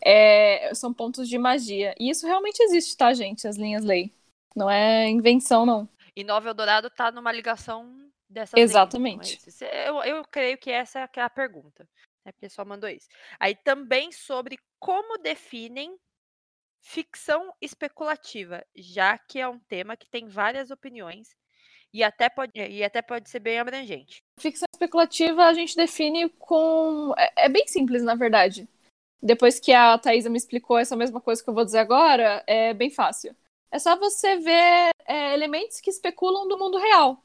é, são pontos de magia. E isso realmente existe, tá, gente? As linhas lei. Não é invenção, não. E Nova Eldorado tá numa ligação linhas, Exatamente. é Eu, eu creio que essa é é a pergunta. Né? Porque só mandou isso. Aí também sobre como definem ficção especulativa, já que é um tema que tem várias opiniões e até pode, e até pode ser bem abrangente. Ficção especulativa a gente define com. É, é bem simples, na verdade. Depois que a Thaisa me explicou essa mesma coisa que eu vou dizer agora, é bem fácil. É só você ver é, elementos que especulam do mundo real.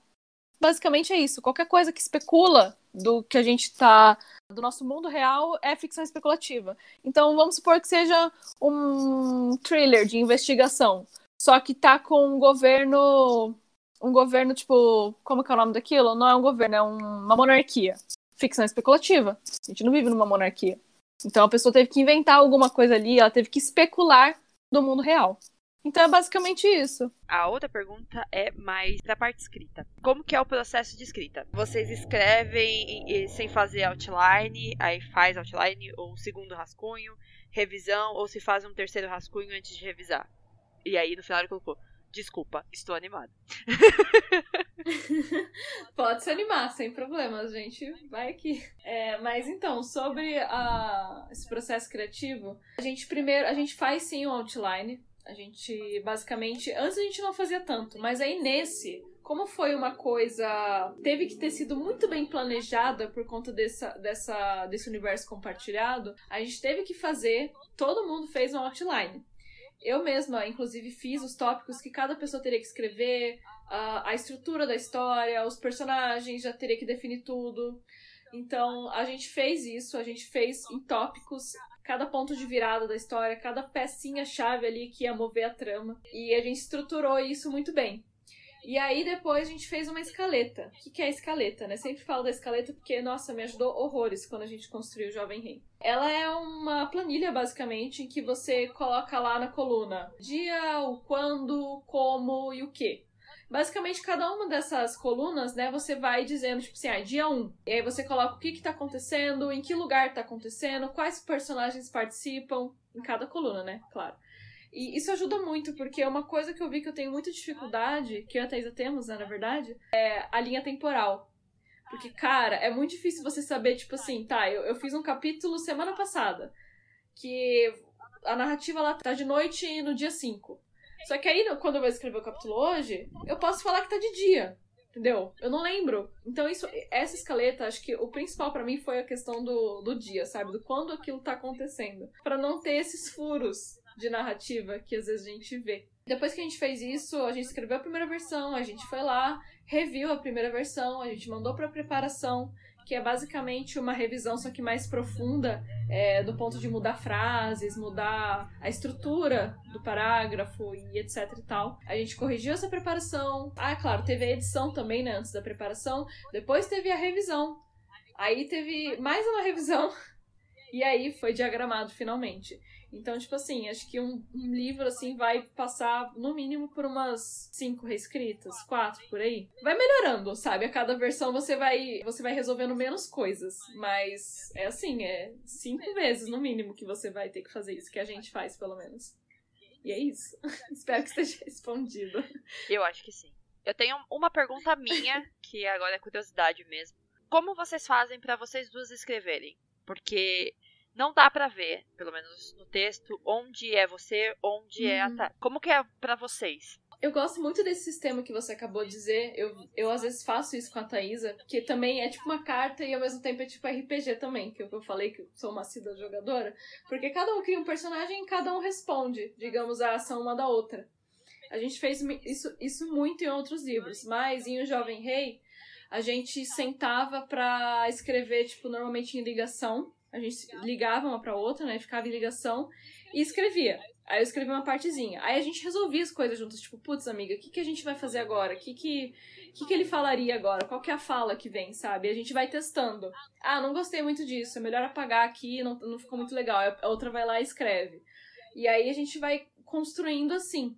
Basicamente é isso. Qualquer coisa que especula do que a gente tá. do nosso mundo real é ficção especulativa. Então vamos supor que seja um thriller de investigação. Só que tá com um governo. Um governo, tipo. Como que é o nome daquilo? Não é um governo, é um- uma monarquia. Ficção especulativa. A gente não vive numa monarquia. Então a pessoa teve que inventar alguma coisa ali, ela teve que especular do mundo real. Então é basicamente isso. A outra pergunta é mais da parte escrita. Como que é o processo de escrita? Vocês escrevem e- e sem fazer outline, aí faz outline ou um segundo rascunho, revisão, ou se faz um terceiro rascunho antes de revisar. E aí no final ele colocou, desculpa, estou animado. Pode se animar, sem problemas, gente. Vai aqui. É, mas então, sobre a- esse processo criativo, a gente primeiro, a gente faz sim um outline. A gente, basicamente, antes a gente não fazia tanto, mas aí nesse, como foi uma coisa. teve que ter sido muito bem planejada por conta dessa, dessa, desse universo compartilhado, a gente teve que fazer. Todo mundo fez um outline. Eu mesma, inclusive, fiz os tópicos que cada pessoa teria que escrever, a, a estrutura da história, os personagens, já teria que definir tudo. Então, a gente fez isso, a gente fez em tópicos cada ponto de virada da história, cada pecinha-chave ali que ia mover a trama. E a gente estruturou isso muito bem. E aí depois a gente fez uma escaleta. O que é a escaleta, né? Sempre falo da escaleta porque, nossa, me ajudou horrores quando a gente construiu o Jovem Rei. Ela é uma planilha, basicamente, em que você coloca lá na coluna dia, o quando, como e o que. Basicamente, cada uma dessas colunas, né, você vai dizendo, tipo assim, ah, dia 1. E aí você coloca o que que tá acontecendo, em que lugar tá acontecendo, quais personagens participam, em cada coluna, né, claro. E isso ajuda muito, porque uma coisa que eu vi que eu tenho muita dificuldade, que eu e a Thaisa temos, né, na verdade, é a linha temporal. Porque, cara, é muito difícil você saber, tipo assim, tá, eu, eu fiz um capítulo semana passada, que a narrativa lá tá de noite no dia 5. Só que aí, quando eu vou escrever o capítulo hoje, eu posso falar que tá de dia. Entendeu? Eu não lembro. Então, isso, essa escaleta, acho que o principal para mim foi a questão do, do dia, sabe? Do quando aquilo tá acontecendo. para não ter esses furos de narrativa que às vezes a gente vê. Depois que a gente fez isso, a gente escreveu a primeira versão, a gente foi lá, reviu a primeira versão, a gente mandou para preparação que é basicamente uma revisão, só que mais profunda, é, do ponto de mudar frases, mudar a estrutura do parágrafo e etc e tal. A gente corrigiu essa preparação. Ah, claro, teve a edição também, né, antes da preparação. Depois teve a revisão. Aí teve mais uma revisão. E aí foi diagramado finalmente. Então, tipo assim, acho que um, um, livro assim vai passar no mínimo por umas cinco reescritas, quatro por aí. Vai melhorando, sabe? A cada versão você vai você vai resolvendo menos coisas, mas é assim, é cinco vezes no mínimo que você vai ter que fazer isso, que a gente faz pelo menos. E é isso. Espero que esteja respondido. Eu acho que sim. Eu tenho uma pergunta minha, que agora é curiosidade mesmo. Como vocês fazem para vocês duas escreverem? Porque não dá para ver, pelo menos no texto, onde é você, onde uhum. é a uhum. Como que é para vocês? Eu gosto muito desse sistema que você acabou de dizer. Eu, eu às vezes faço isso com a Thaisa, que também é tipo uma carta e ao mesmo tempo é tipo RPG também, que eu falei que eu sou uma cida jogadora. Porque cada um cria um personagem e cada um responde, digamos, a ação uma da outra. A gente fez isso, isso muito em outros livros, mas em O Jovem Rei, a gente sentava pra escrever, tipo, normalmente em ligação a gente ligava uma pra outra, né? Ficava em ligação e escrevia. Aí eu escrevi uma partezinha. Aí a gente resolvia as coisas juntas, tipo, putz, amiga, o que, que a gente vai fazer agora? O que, que, que, que ele falaria agora? Qual que é a fala que vem, sabe? E a gente vai testando. Ah, não gostei muito disso, é melhor apagar aqui, não, não ficou muito legal. A outra vai lá e escreve. E aí a gente vai construindo assim.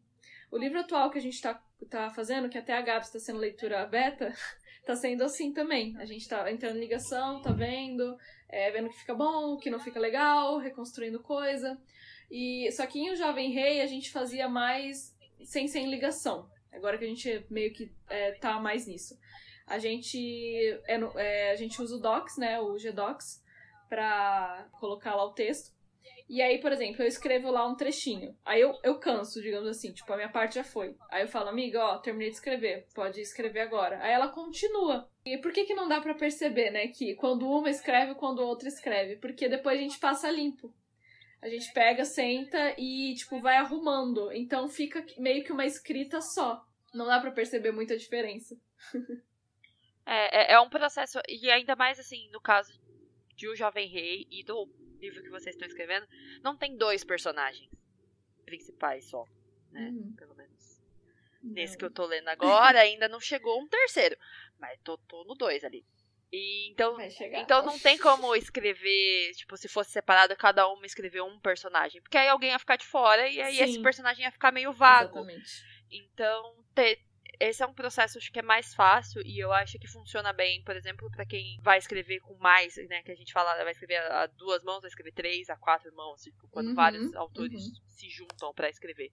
O livro atual que a gente tá, tá fazendo, que até a Gabs está sendo leitura beta, tá sendo assim também. A gente tá entrando em ligação, tá vendo, é, vendo que fica bom, que não fica legal, reconstruindo coisa. E só que em O Jovem Rei a gente fazia mais sem sem ligação. Agora que a gente meio que é, tá mais nisso. A gente é, é, a gente usa o Docs, né, o Gdocs, para colocar lá o texto. E aí, por exemplo, eu escrevo lá um trechinho. Aí eu, eu canso, digamos assim, tipo, a minha parte já foi. Aí eu falo, amiga, ó, terminei de escrever, pode escrever agora. Aí ela continua. E por que que não dá para perceber, né, que quando uma escreve, quando a outra escreve? Porque depois a gente passa limpo. A gente pega, senta e, tipo, vai arrumando. Então fica meio que uma escrita só. Não dá para perceber muita diferença. é, é, é um processo, e ainda mais assim, no caso de O Jovem Rei e do livro que vocês estão escrevendo, não tem dois personagens principais só, né? Uhum. Pelo. Nesse que eu tô lendo agora, ainda não chegou um terceiro. Mas tô, tô no dois ali. E então, então não tem como escrever, tipo, se fosse separado, cada uma escrever um personagem. Porque aí alguém ia ficar de fora e aí Sim. esse personagem ia ficar meio vago. Exatamente. Então, ter, esse é um processo acho que é mais fácil e eu acho que funciona bem, por exemplo, para quem vai escrever com mais, né, que a gente fala, vai escrever a duas mãos, vai escrever três, a quatro mãos, tipo, quando uhum, vários autores uhum. se juntam para escrever.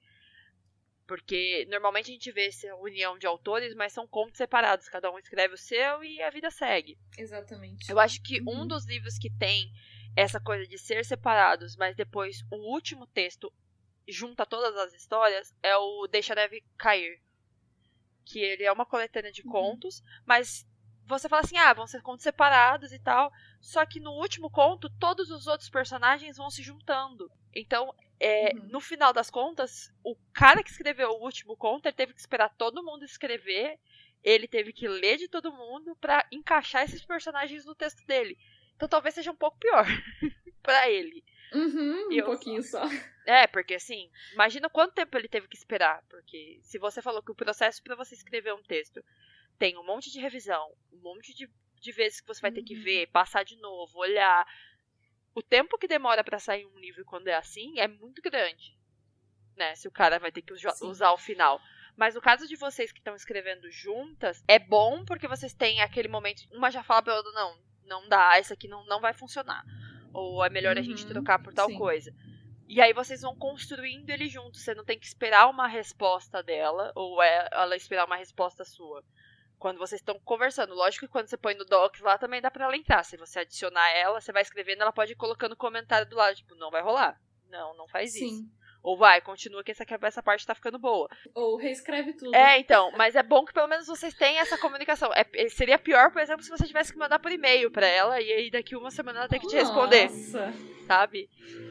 Porque normalmente a gente vê essa união de autores, mas são contos separados, cada um escreve o seu e a vida segue. Exatamente. Eu acho que uhum. um dos livros que tem essa coisa de ser separados, mas depois o último texto junta todas as histórias é o Deixa a Neve Cair. Que ele é uma coletânea de uhum. contos, mas você fala assim, ah, vão ser contos separados e tal. Só que no último conto, todos os outros personagens vão se juntando. Então, é, uhum. no final das contas, o cara que escreveu o último conto, ele teve que esperar todo mundo escrever. Ele teve que ler de todo mundo para encaixar esses personagens no texto dele. Então talvez seja um pouco pior para ele. Uhum, um eu, pouquinho só. É, porque assim, imagina quanto tempo ele teve que esperar. Porque se você falou que o processo para você escrever um texto tem um monte de revisão, um monte de, de vezes que você vai ter que ver, uhum. passar de novo, olhar. O tempo que demora para sair um livro quando é assim é muito grande. Né? Se o cara vai ter que usar, usar o final. Mas no caso de vocês que estão escrevendo juntas, é bom porque vocês têm aquele momento. Uma já fala pra outra, não, não dá, essa aqui não, não vai funcionar. Ou é melhor uhum, a gente uhum. trocar por tal sim. coisa. E aí vocês vão construindo ele juntos. Você não tem que esperar uma resposta dela, ou é ela esperar uma resposta sua quando vocês estão conversando. Lógico que quando você põe no docs lá também dá pra ela entrar. Se você adicionar ela, você vai escrevendo, ela pode ir colocando comentário do lado, tipo, não vai rolar. Não, não faz Sim. isso. Ou vai, continua que essa, essa parte tá ficando boa. Ou reescreve tudo. É, então, mas é bom que pelo menos vocês tenham essa comunicação. É, seria pior, por exemplo, se você tivesse que mandar por e-mail pra ela e aí daqui uma semana ela tem que te responder. Nossa. Sabe?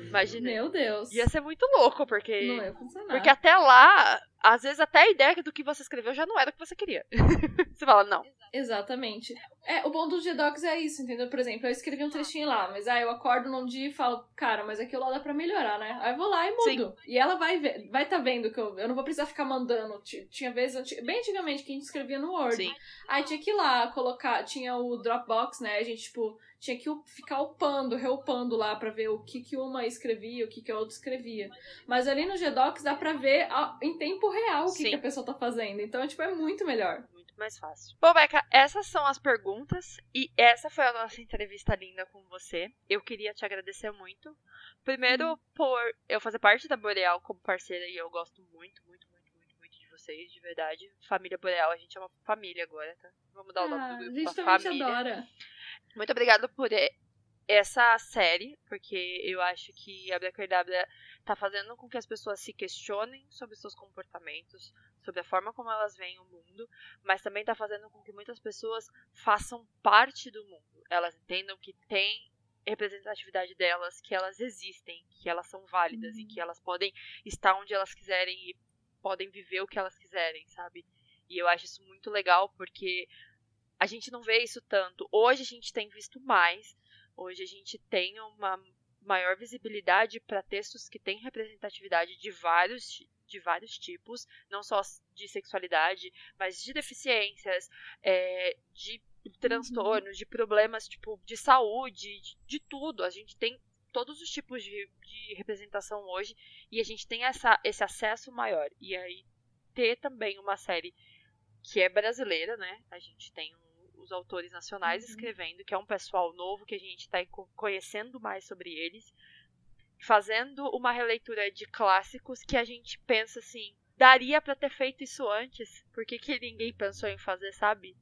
Imagina. Meu Deus. Ia ser muito louco, porque. Não ia funcionar. Porque até lá, às vezes até a ideia do que você escreveu já não era o que você queria. você fala, não. Exatamente. É, o bom do G-Docs é isso, entendeu? Por exemplo, eu escrevi um trechinho lá, mas aí eu acordo num dia e falo, cara, mas aquilo lá dá pra melhorar, né? Aí eu vou lá e mudo. Sim. E ela vai ver, vai tá vendo que eu, eu não vou precisar ficar mandando. Tinha vezes, bem antigamente, que a gente escrevia no Word. Sim. Aí tinha que ir lá colocar, tinha o Dropbox, né? A gente, tipo, tinha que ficar upando, reupando lá para ver o que, que uma escrevia, o que, que a outra escrevia. Mas ali no Gdocs dá pra ver em tempo real o que, que, a pessoa tá fazendo. Então, tipo, é muito melhor. Muito mais fácil. Bom, Beca, essas são as perguntas e essa foi a nossa entrevista linda com você. Eu queria te agradecer muito. Primeiro, hum. por eu fazer parte da Boreal como parceira e eu gosto muito, muito, muito, muito, muito de vocês, de verdade. Família Boreal, a gente é uma família agora, tá? Vamos dar o nome do grupo. A gente também família. adora. Muito obrigada por essa série, porque eu acho que a Abracadabra tá fazendo com que as pessoas se questionem sobre seus comportamentos, sobre a forma como elas veem o mundo, mas também tá fazendo com que muitas pessoas façam parte do mundo. Elas entendam que tem representatividade delas, que elas existem, que elas são válidas uhum. e que elas podem estar onde elas quiserem e podem viver o que elas quiserem, sabe? E eu acho isso muito legal porque a gente não vê isso tanto. Hoje a gente tem visto mais. Hoje a gente tem uma maior visibilidade para textos que têm representatividade de vários, de vários tipos, não só de sexualidade, mas de deficiências, é, de transtornos, uhum. de problemas tipo de saúde, de, de, tudo. A gente tem todos os tipos de, de representação hoje e a gente tem essa, esse acesso maior. E aí ter também uma série que é brasileira, né? A gente tem os autores nacionais uhum. escrevendo, que é um pessoal novo que a gente está conhecendo mais sobre eles, fazendo uma releitura de clássicos que a gente pensa assim, daria para ter feito isso antes, por que, que ninguém pensou em fazer, sabe?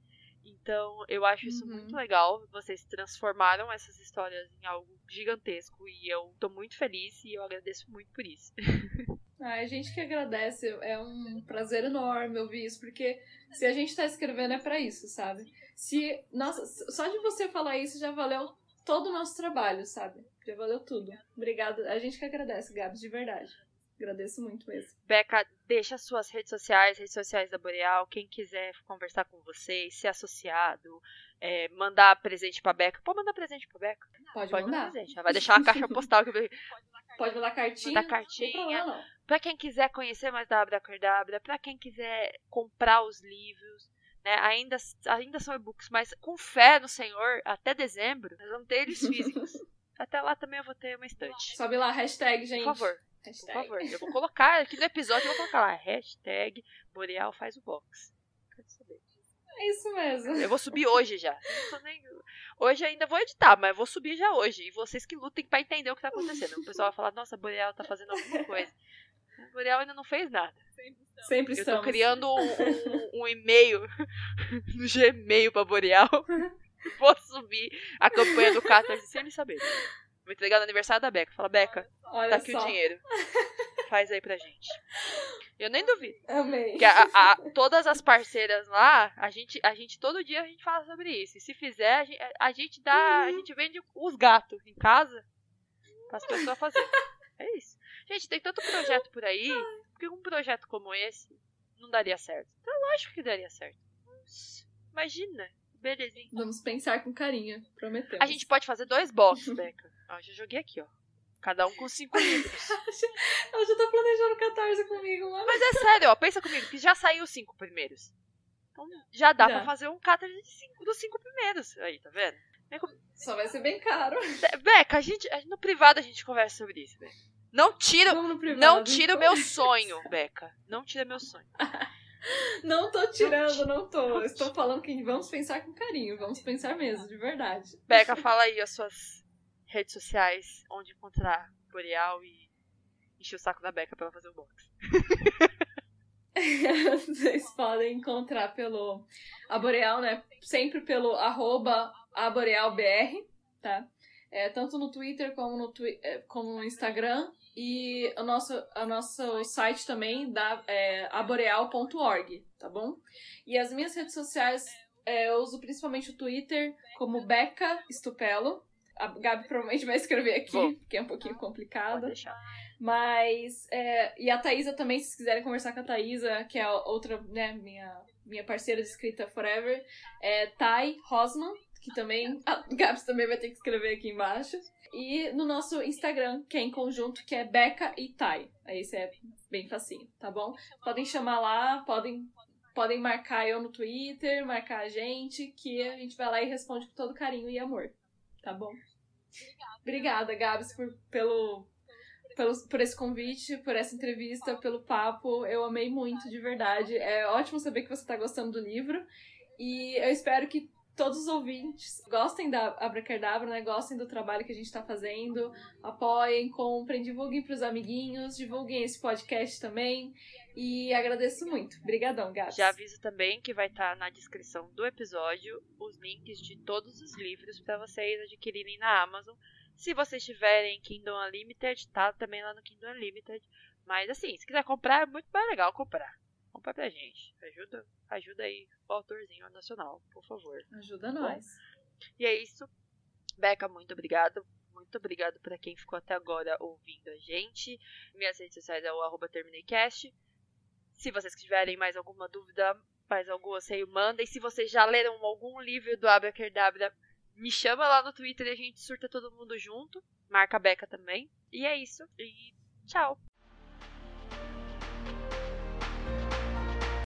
Então, eu acho isso uhum. muito legal. Vocês transformaram essas histórias em algo gigantesco e eu tô muito feliz e eu agradeço muito por isso. Ah, a gente que agradece, é um prazer enorme ouvir isso, porque se a gente tá escrevendo é para isso, sabe? Se, nossa, só de você falar isso já valeu todo o nosso trabalho, sabe? Já valeu tudo. Obrigada. A gente que agradece, Gabs, de verdade. Agradeço muito mesmo. Beca, deixa suas redes sociais, redes sociais da Boreal. Quem quiser conversar com vocês, ser associado, é, mandar presente pra Beca. Pode mandar presente pra Beca? Pode, Pode mandar. mandar presente. Vai deixar uma caixa postal. Que... Pode mandar cartinha. Mandar cartinha. Pra quem quiser conhecer mais da Abracadabra, pra quem quiser comprar os livros, né? Ainda, ainda são e-books, mas com fé no Senhor, até dezembro, nós vamos ter eles físicos. até lá também eu vou ter uma estante. Sobe lá, hashtag, gente. Por favor. Hashtag. Por favor. Eu vou colocar aqui no episódio, eu vou colocar lá, hashtag Boreal faz o box. Quero saber. É isso mesmo. Eu vou subir hoje já. Nem... Hoje ainda vou editar, mas eu vou subir já hoje. E vocês que lutem para entender o que tá acontecendo. O pessoal vai falar, nossa, a Boreal tá fazendo alguma coisa. A Boreal ainda não fez nada. Sempre estamos. Eu tô criando um, um, um e-mail no Gmail pra Boreal. Vou subir a campanha do Catarse sem ele saber. Vou entregar no aniversário da Beca. Fala, Beca, Olha tá aqui só. o dinheiro. faz aí pra gente. Eu nem duvido. Amei. Que a, a, todas as parceiras lá, a gente, a gente todo dia a gente fala sobre isso. E se fizer, a gente, a gente dá, Uhum. a gente vende os gatos em casa para as pessoas fazerem. É isso. Gente, tem tanto projeto por aí, porque um projeto como esse não daria certo. Então, lógico que daria certo. Imagina, belezinha. Vamos pensar com carinho, prometemos. A gente pode fazer dois boxes, Beca. Ó, já joguei aqui, ó. Cada um com cinco livros. Ela já tá planejando 14 comigo, mano. Mas é sério, ó, pensa comigo, que já saiu os cinco primeiros. Então já dá Já. pra fazer um cinco, dos cinco primeiros. Aí, tá vendo? Com- Só vai ser bem caro. Be- Beca, a gente, a- no privado a gente conversa sobre isso, Beca. Não tira, no privado. não tira o então. meu sonho, Beca. Não tira meu sonho. Não tô tirando, não tô. Estou falando que vamos pensar com carinho. Vamos pensar mesmo, de verdade. Beca, fala aí as suas redes sociais, onde encontrar Boreal e encher o saco da Beca pra ela fazer o box. Vocês podem encontrar pelo Aboreal, né? Sempre pelo arroba aborealbr, tá? É, tanto no Twitter como no, twi é, como no Instagram. E o nosso, o nosso site também da é, aboreal.org, tá bom? E as minhas redes sociais, é, eu uso principalmente o Twitter como Beca Estupelo. A Gabi provavelmente vai escrever aqui, Vou. porque é um pouquinho complicado. Pode deixar. Mas. é, e a Thaisa também, se vocês quiserem conversar com a Thaisa, que é a outra, né, minha, minha parceira de escrita Forever, é Thay Rosman, que também. A Gabs também vai ter que escrever aqui embaixo. E no nosso Instagram, que é em conjunto, que é Beca e Thay. Aí esse é bem facinho, tá bom? Podem chamar lá, podem. Podem marcar eu no Twitter, marcar a gente, que a gente vai lá e responde com todo carinho e amor. Tá bom? Obrigada, Gabs, por, pelo, pelo, por esse convite, por essa entrevista, pelo papo. Eu amei muito, de verdade. É ótimo saber que você está gostando do livro. E eu espero que todos os ouvintes gostem da Abracadabra, né? Gostem do trabalho que a gente está fazendo. Apoiem, comprem, divulguem para os amiguinhos, divulguem esse podcast também. E agradeço muito. Obrigadão, Gabs. Já aviso também que vai estar na descrição do episódio os links de todos os livros para vocês adquirirem na Amazon. Se vocês tiverem Kindle Unlimited, tá também lá no Kindle Unlimited. Mas assim, se quiser comprar, é muito mais legal comprar. Compra pra gente. Ajuda, ajuda aí o autorzinho nacional, por favor. Ajuda nós. E é isso. Beca, muito obrigado. Muito obrigado para quem ficou até agora ouvindo a gente. Minhas redes sociais é o arroba terminei.cast. Se vocês tiverem mais alguma dúvida, mais algum anseio, mandem. Se vocês já leram algum livro do Abracadabra, me chama lá no Twitter e a gente surta todo mundo junto. Marca a Beca também. E é isso. E tchau.